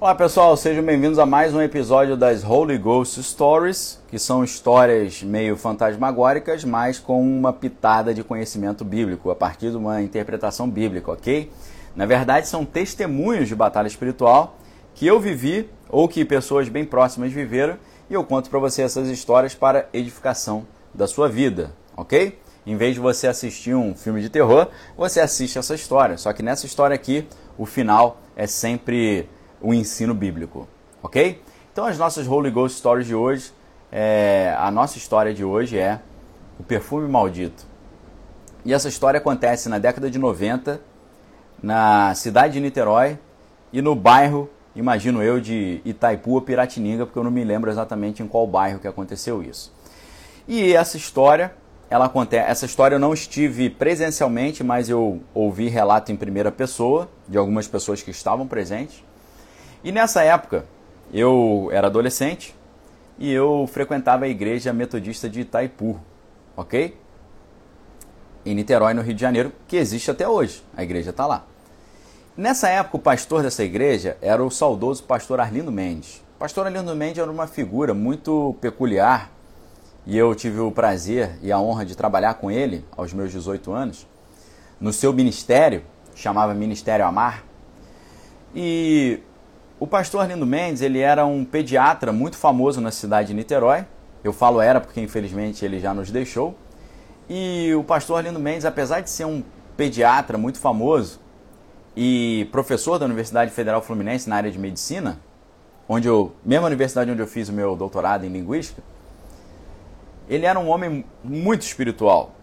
Olá pessoal, sejam bem-vindos a mais um episódio das Holy Ghost Stories, que são histórias meio fantasmagóricas, mas com uma pitada de conhecimento bíblico, a partir de uma interpretação bíblica, ok? Na verdade, são testemunhos de batalha espiritual que eu vivi ou que pessoas bem próximas viveram e eu conto para você essas histórias para edificação da sua vida, ok? Em vez de você assistir um filme de terror, você assiste essa história. Só que nessa história aqui, o final é sempre o ensino bíblico, ok? Então as nossas Holy Ghost Stories de hoje, é, a nossa história de hoje é o perfume maldito. E essa história acontece na década de 90, na cidade de Niterói e no bairro, imagino eu, de Itaipu ou Piratininga, porque eu não me lembro exatamente em qual bairro que aconteceu isso. E essa história, ela acontece, essa história eu não estive presencialmente, mas eu ouvi relato em primeira pessoa de algumas pessoas que estavam presentes. E nessa época, eu era adolescente e eu frequentava a igreja metodista de Itaipu, ok? Em Niterói, no Rio de Janeiro, que existe até hoje. A igreja está lá. Nessa época, o pastor dessa igreja era o saudoso pastor Arlindo Mendes. Pastor Arlindo Mendes era uma figura muito peculiar e eu tive o prazer e a honra de trabalhar com ele aos meus 18 anos no seu ministério, chamava Ministério Amar. E o pastor Arlindo Mendes, ele era um pediatra muito famoso na cidade de Niterói. Eu falo era porque infelizmente ele já nos deixou. E o pastor Arlindo Mendes, apesar de ser um pediatra muito famoso e professor da Universidade Federal Fluminense na área de medicina, onde eu, mesma universidade onde eu fiz o meu doutorado em linguística, ele era um homem muito espiritual.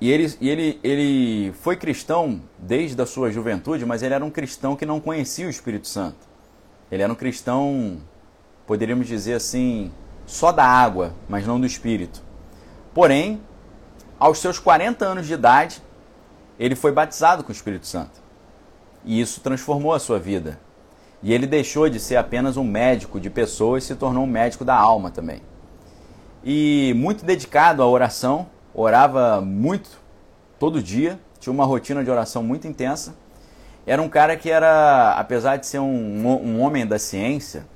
E ele, ele, ele foi cristão desde a sua juventude, mas ele era um cristão que não conhecia o Espírito Santo. Ele era um cristão, poderíamos dizer assim, só da água, mas não do espírito. Porém, aos seus 40 anos de idade, ele foi batizado com o Espírito Santo. E isso transformou a sua vida. E ele deixou de ser apenas um médico de pessoas e se tornou um médico da alma também. E muito dedicado à oração, orava muito todo dia, tinha uma rotina de oração muito intensa era um cara que era, apesar de ser um, um homem da ciência,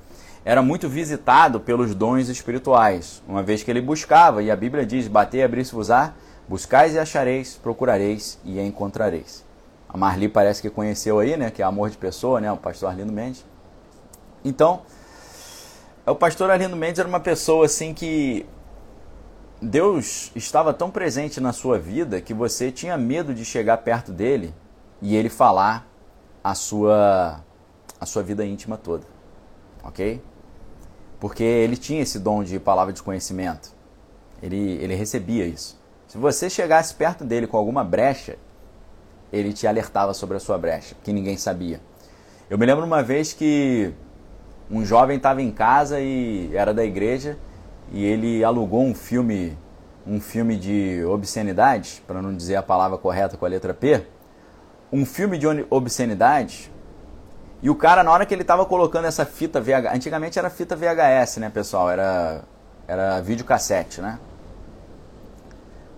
era muito visitado pelos dons espirituais, uma vez que ele buscava, e a Bíblia diz: Bater e abrir-se-vos-á, buscais e achareis, procurareis e encontrareis. A Marli parece que conheceu aí, né, que é amor de pessoa, né, o pastor Arlindo Mendes. Então, o pastor Arlindo Mendes era uma pessoa assim que Deus estava tão presente na sua vida que você tinha medo de chegar perto dele e ele falar a sua, a sua vida íntima toda. Ok? Porque ele tinha esse dom de palavra de conhecimento. Ele, ele recebia isso. Se você chegasse perto dele com alguma brecha, ele te alertava sobre a sua brecha, que ninguém sabia. Eu me lembro uma vez que um jovem estava em casa e era da igreja e ele alugou um filme, um filme de obscenidade, para não dizer a palavra correta com a letra P, um filme de obscenidade e o cara, na hora que ele tava colocando essa fita VHS, antigamente era fita VHS, né, pessoal? Era, era videocassete, né?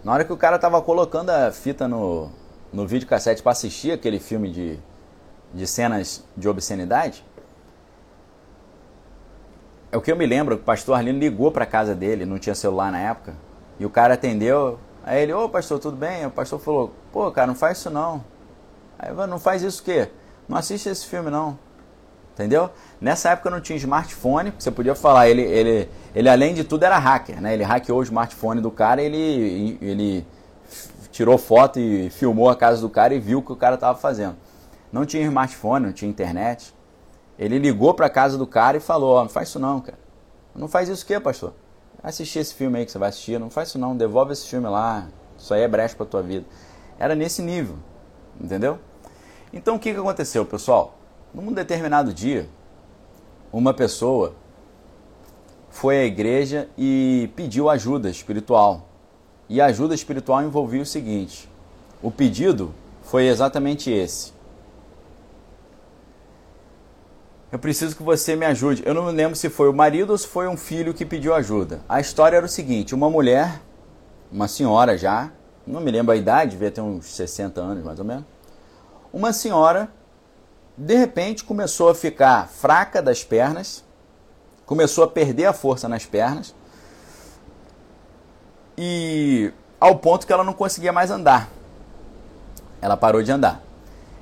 Na hora que o cara tava colocando a fita no, no videocassete para assistir aquele filme de, de cenas de obscenidade, é o que eu me lembro, o pastor Arlindo ligou para casa dele, não tinha celular na época, e o cara atendeu, aí ele, ô pastor, tudo bem? O pastor falou, pô, cara, não faz isso não. Aí não faz isso o quê? Não assiste esse filme não. Entendeu? Nessa época não tinha smartphone, você podia falar, ele, ele, ele além de tudo era hacker, né? Ele hackeou o smartphone do cara, ele, ele tirou foto e filmou a casa do cara e viu o que o cara estava fazendo. Não tinha smartphone, não tinha internet. Ele ligou para a casa do cara e falou: oh, não faz isso não, cara. Não faz isso o quê, pastor? Assistir esse filme aí que você vai assistir, não faz isso não, devolve esse filme lá. Isso aí é brecha para tua vida. Era nesse nível. Entendeu? Então o que, que aconteceu, pessoal? Num determinado dia, uma pessoa foi à igreja e pediu ajuda espiritual. E a ajuda espiritual envolvia o seguinte: o pedido foi exatamente esse. Eu preciso que você me ajude. Eu não me lembro se foi o marido ou se foi um filho que pediu ajuda. A história era o seguinte: uma mulher, uma senhora já, não me lembro a idade, devia ter uns 60 anos mais ou menos uma senhora de repente começou a ficar fraca das pernas, começou a perder a força nas pernas e ao ponto que ela não conseguia mais andar. Ela parou de andar.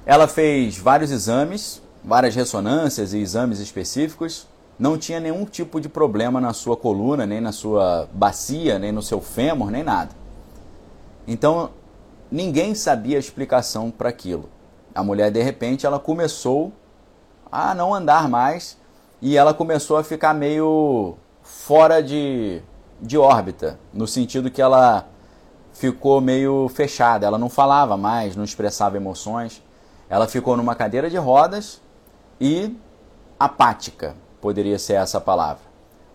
Ela fez vários exames, várias ressonâncias e exames específicos, não tinha nenhum tipo de problema na sua coluna, nem na sua bacia, nem no seu fêmur, nem nada. Então, ninguém sabia a explicação para aquilo. A mulher, de repente, ela começou a não andar mais e ela começou a ficar meio fora de, de órbita, no sentido que ela ficou meio fechada, ela não falava mais, não expressava emoções. Ela ficou numa cadeira de rodas e apática, poderia ser essa palavra.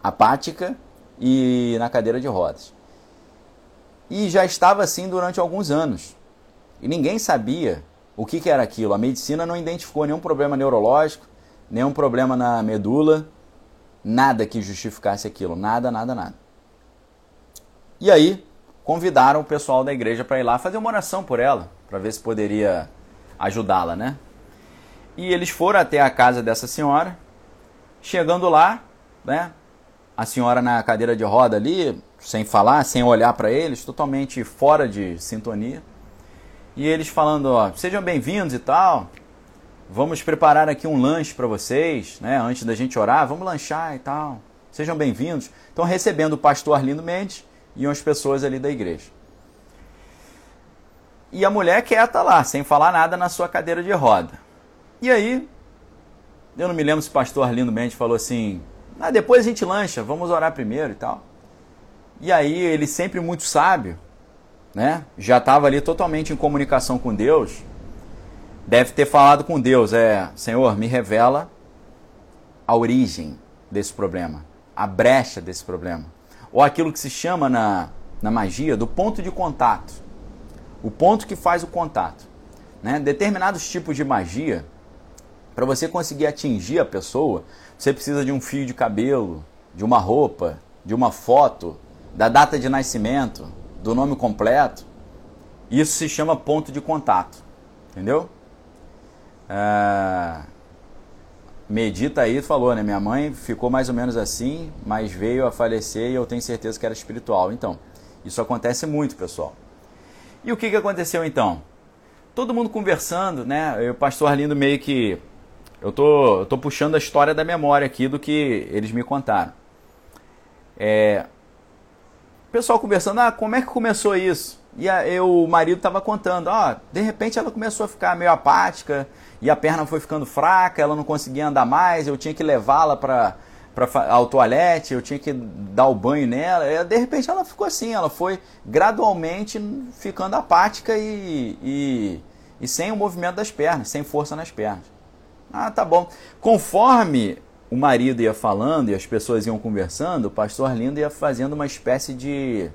Apática e na cadeira de rodas. E já estava assim durante alguns anos. E ninguém sabia o que, que era aquilo. A medicina não identificou nenhum problema neurológico, nenhum problema na medula, nada que justificasse aquilo. Nada, nada, nada. E aí, convidaram o pessoal da igreja para ir lá fazer uma oração por ela, para ver se poderia ajudá-la, né? E eles foram até a casa dessa senhora Chegando lá, né? A senhora na cadeira de roda ali, sem falar, sem olhar para eles, totalmente fora de sintonia. E eles falando, ó, sejam bem-vindos e tal. Vamos preparar aqui um lanche para vocês, né? Antes da gente orar, vamos lanchar e tal. Sejam bem-vindos. Estão recebendo o pastor Arlindo Mendes e umas pessoas ali da igreja. E a mulher quieta lá, sem falar nada na sua cadeira de roda. E aí, eu não me lembro se o pastor Arlindo Mendes falou assim: ah, depois a gente lancha, vamos orar primeiro e tal. E aí ele sempre muito sábio, né? Já estava ali totalmente em comunicação com Deus. Deve ter falado com Deus, é, Senhor, me revela a origem desse problema, a brecha desse problema. Ou aquilo que se chama na, na magia do ponto de contato. O ponto que faz o contato. Né? Determinados tipos de magia para você conseguir atingir a pessoa, você precisa de um fio de cabelo, de uma roupa, de uma foto, da data de nascimento, do nome completo. Isso se chama ponto de contato. Entendeu? É... Medita aí, falou, né? Minha mãe ficou mais ou menos assim, mas veio a falecer e eu tenho certeza que era espiritual. Então, isso acontece muito, pessoal. E o que, que aconteceu então? Todo mundo conversando, né? O pastor Arlindo meio que eu tô, eu tô puxando a história da memória aqui do que eles me contaram. É, o pessoal conversando, ah, como é que começou isso? E a, eu, o marido estava contando, ó, de repente ela começou a ficar meio apática e a perna foi ficando fraca, ela não conseguia andar mais, eu tinha que levá-la para ao toalete, eu tinha que dar o banho nela. E, de repente ela ficou assim, ela foi gradualmente ficando apática e, e, e sem o movimento das pernas, sem força nas pernas. Ah, tá bom. Conforme o marido ia falando e as pessoas iam conversando, o pastor Lindo ia fazendo uma espécie de.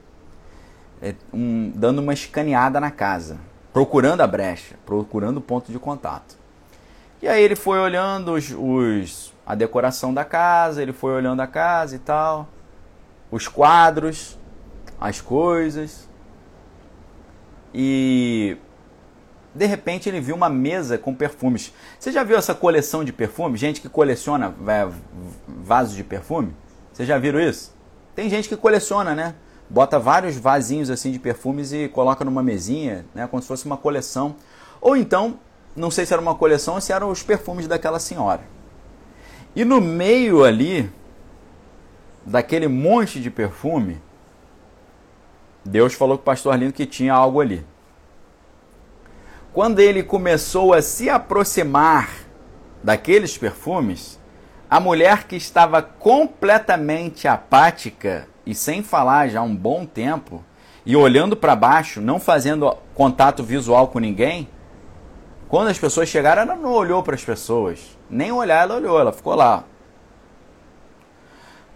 É, um, dando uma escaneada na casa, procurando a brecha, procurando o ponto de contato. E aí ele foi olhando os, os, a decoração da casa, ele foi olhando a casa e tal, os quadros, as coisas. E de repente ele viu uma mesa com perfumes. Você já viu essa coleção de perfumes? Gente que coleciona é, vasos de perfume? Vocês já viram isso? Tem gente que coleciona, né? Bota vários vasinhos assim de perfumes e coloca numa mesinha, né? Como se fosse uma coleção. Ou então, não sei se era uma coleção ou se eram os perfumes daquela senhora. E no meio ali, daquele monte de perfume, Deus falou com o pastor Lindo que tinha algo ali. Quando ele começou a se aproximar daqueles perfumes, a mulher que estava completamente apática e sem falar já um bom tempo, e olhando para baixo, não fazendo contato visual com ninguém, quando as pessoas chegaram, ela não olhou para as pessoas. Nem olhar ela olhou, ela ficou lá.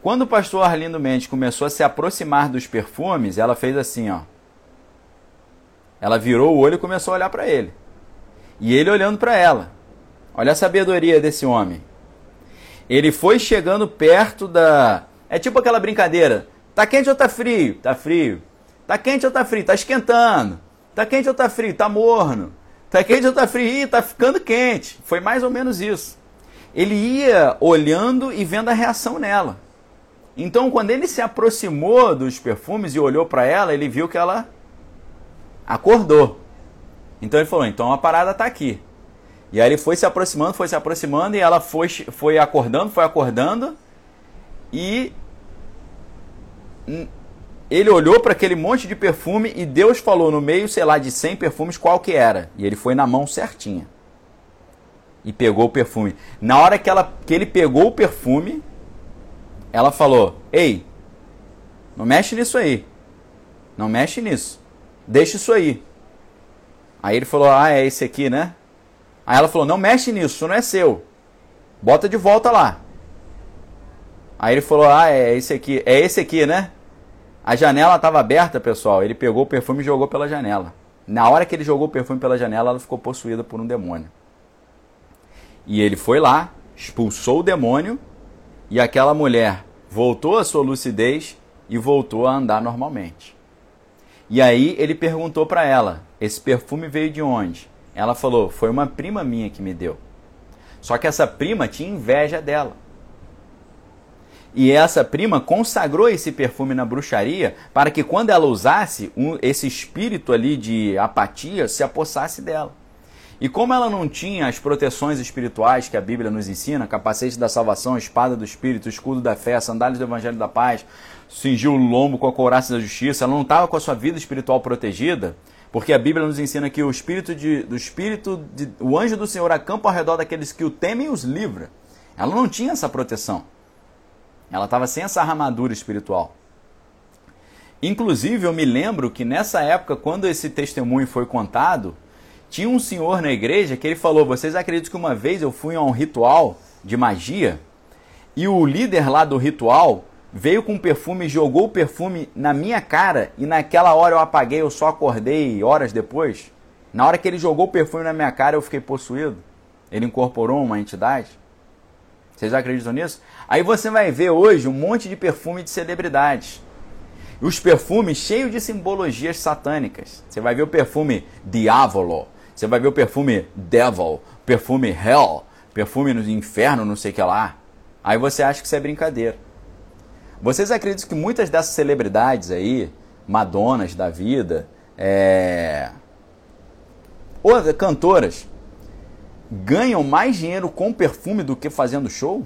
Quando o pastor Arlindo Mendes começou a se aproximar dos perfumes, ela fez assim, ó. Ela virou o olho e começou a olhar para ele. E ele olhando para ela. Olha a sabedoria desse homem. Ele foi chegando perto da. É tipo aquela brincadeira. Tá quente ou tá frio? Tá frio. Tá quente ou tá frio? Tá esquentando. Tá quente ou tá frio? Tá morno. Tá quente ou tá frio? Ih, tá ficando quente. Foi mais ou menos isso. Ele ia olhando e vendo a reação nela. Então, quando ele se aproximou dos perfumes e olhou para ela, ele viu que ela acordou. Então ele falou: então a parada tá aqui. E aí ele foi se aproximando, foi se aproximando e ela foi, foi acordando, foi acordando e ele olhou para aquele monte de perfume e Deus falou no meio, sei lá, de 100 perfumes qual que era. E ele foi na mão certinha. E pegou o perfume. Na hora que, ela, que ele pegou o perfume, ela falou: Ei, não mexe nisso aí. Não mexe nisso. Deixa isso aí. Aí ele falou: Ah, é esse aqui, né? Aí ela falou: Não mexe nisso, isso não é seu. Bota de volta lá. Aí ele falou: Ah, é esse aqui. É esse aqui, né? A janela estava aberta, pessoal. Ele pegou o perfume e jogou pela janela. Na hora que ele jogou o perfume pela janela, ela ficou possuída por um demônio. E ele foi lá, expulsou o demônio, e aquela mulher voltou à sua lucidez e voltou a andar normalmente. E aí ele perguntou para ela: Esse perfume veio de onde? Ela falou: Foi uma prima minha que me deu. Só que essa prima tinha inveja dela. E essa prima consagrou esse perfume na bruxaria para que quando ela usasse, um, esse espírito ali de apatia se apossasse dela. E como ela não tinha as proteções espirituais que a Bíblia nos ensina, capacete da salvação, espada do espírito, escudo da fé, sandálias do evangelho da paz, cingiu o lombo com a couraça da justiça, ela não estava com a sua vida espiritual protegida, porque a Bíblia nos ensina que o espírito de, do espírito, de, o anjo do Senhor acampa ao redor daqueles que o temem e os livra. Ela não tinha essa proteção. Ela estava sem essa armadura espiritual. Inclusive, eu me lembro que nessa época, quando esse testemunho foi contado, tinha um senhor na igreja que ele falou: Vocês acreditam que uma vez eu fui a um ritual de magia e o líder lá do ritual veio com perfume jogou o perfume na minha cara e naquela hora eu apaguei, eu só acordei horas depois? Na hora que ele jogou o perfume na minha cara, eu fiquei possuído? Ele incorporou uma entidade? Vocês acreditam nisso? Aí você vai ver hoje um monte de perfume de celebridades. Os perfumes cheios de simbologias satânicas. Você vai ver o perfume Diavolo, você vai ver o perfume Devil, perfume Hell, perfume no inferno, não sei o que lá. Aí você acha que isso é brincadeira. Vocês acreditam que muitas dessas celebridades aí, Madonas da vida, é... ou cantoras, ganham mais dinheiro com perfume do que fazendo show?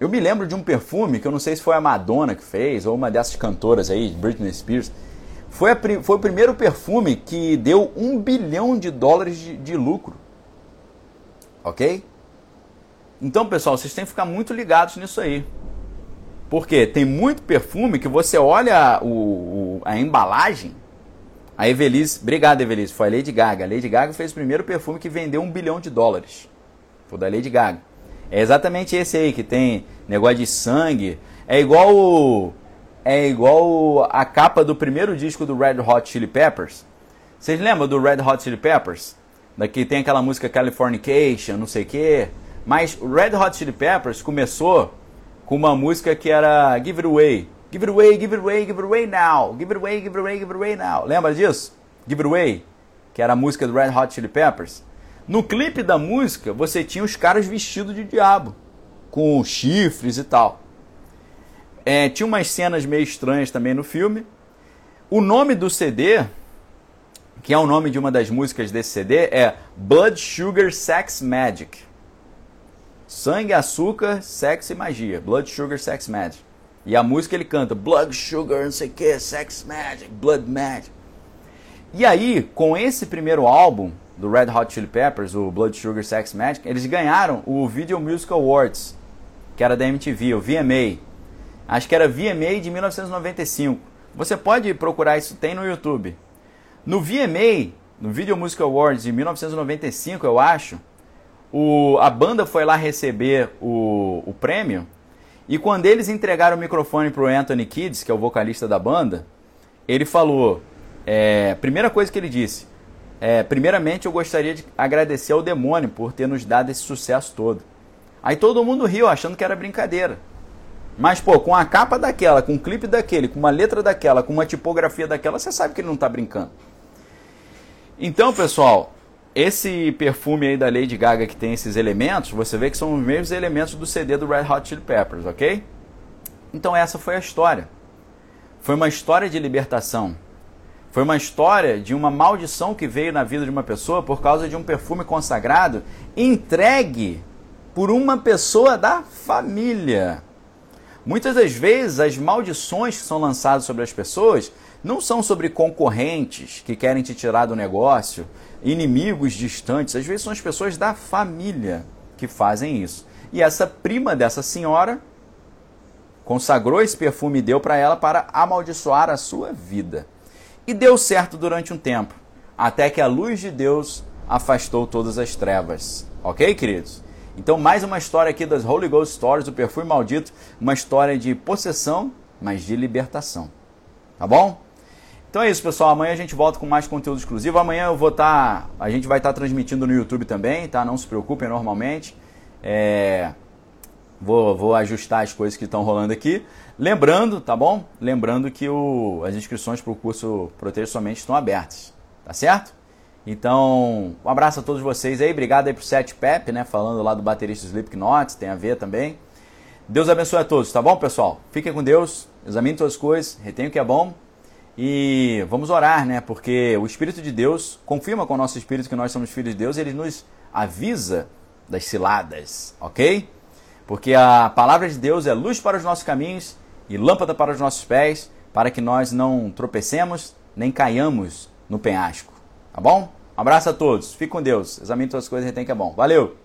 Eu me lembro de um perfume que eu não sei se foi a Madonna que fez, ou uma dessas cantoras aí, Britney Spears. Foi, a, foi o primeiro perfume que deu um bilhão de dólares de, de lucro. Ok? Então, pessoal, vocês têm que ficar muito ligados nisso aí. Porque tem muito perfume que você olha o, o, a embalagem a Evelise, obrigado Evelise, foi a Lady Gaga. A Lady Gaga fez o primeiro perfume que vendeu um bilhão de dólares. Foi da Lady Gaga. É exatamente esse aí que tem negócio de sangue. É igual é igual a capa do primeiro disco do Red Hot Chili Peppers. Vocês lembram do Red Hot Chili Peppers? Daqui tem aquela música Californication, não sei o quê. Mas o Red Hot Chili Peppers começou com uma música que era Give It Away. Give it away, give it away, give it away now. Give it away, give it away, give it away now. Lembra disso? Give it away, que era a música do Red Hot Chili Peppers. No clipe da música, você tinha os caras vestidos de diabo, com chifres e tal. É, tinha umas cenas meio estranhas também no filme. O nome do CD, que é o nome de uma das músicas desse CD, é Blood Sugar Sex Magic. Sangue, açúcar, sexo e magia. Blood Sugar Sex Magic. E a música ele canta Blood Sugar, não sei o que, Sex Magic, Blood Magic. E aí, com esse primeiro álbum do Red Hot Chili Peppers, o Blood Sugar Sex Magic, eles ganharam o Video Music Awards, que era da MTV, o VMA. Acho que era VMA de 1995. Você pode procurar isso, tem no YouTube. No VMA, no Video Music Awards de 1995, eu acho, o, a banda foi lá receber o, o prêmio e quando eles entregaram o microfone para o Anthony Kids, que é o vocalista da banda, ele falou: é, primeira coisa que ele disse, é, primeiramente eu gostaria de agradecer ao demônio por ter nos dado esse sucesso todo. Aí todo mundo riu, achando que era brincadeira. Mas, pô, com a capa daquela, com um clipe daquele, com uma letra daquela, com uma tipografia daquela, você sabe que ele não está brincando. Então, pessoal, esse perfume aí da Lady Gaga que tem esses elementos, você vê que são os mesmos elementos do CD do Red Hot Chili Peppers, ok? Então essa foi a história. Foi uma história de libertação. Foi uma história de uma maldição que veio na vida de uma pessoa por causa de um perfume consagrado entregue por uma pessoa da família. Muitas das vezes as maldições que são lançadas sobre as pessoas não são sobre concorrentes que querem te tirar do negócio, inimigos distantes, às vezes são as pessoas da família que fazem isso. E essa prima dessa senhora consagrou esse perfume e deu para ela para amaldiçoar a sua vida. E deu certo durante um tempo, até que a luz de Deus afastou todas as trevas. Ok, queridos? Então, mais uma história aqui das Holy Ghost Stories, do perfume maldito, uma história de possessão, mas de libertação. Tá bom? Então é isso, pessoal. Amanhã a gente volta com mais conteúdo exclusivo. Amanhã eu vou estar. Tá, a gente vai estar tá transmitindo no YouTube também, tá? Não se preocupem normalmente. É, vou, vou ajustar as coisas que estão rolando aqui. Lembrando, tá bom? Lembrando que o, as inscrições para o curso Proteger Somente estão abertas. Tá certo? Então, um abraço a todos vocês aí. Obrigado aí pro Sete Pep, né? Falando lá do baterista Slipknot, tem a ver também. Deus abençoe a todos, tá bom, pessoal? Fiquem com Deus, examine todas as coisas, retenha o que é bom e vamos orar, né? Porque o Espírito de Deus confirma com o nosso espírito que nós somos filhos de Deus, ele nos avisa das ciladas, ok? Porque a palavra de Deus é luz para os nossos caminhos e lâmpada para os nossos pés, para que nós não tropecemos nem caiamos no penhasco, tá bom? Um abraço a todos, fique com Deus, examine todas as coisas e retém que é bom. Valeu!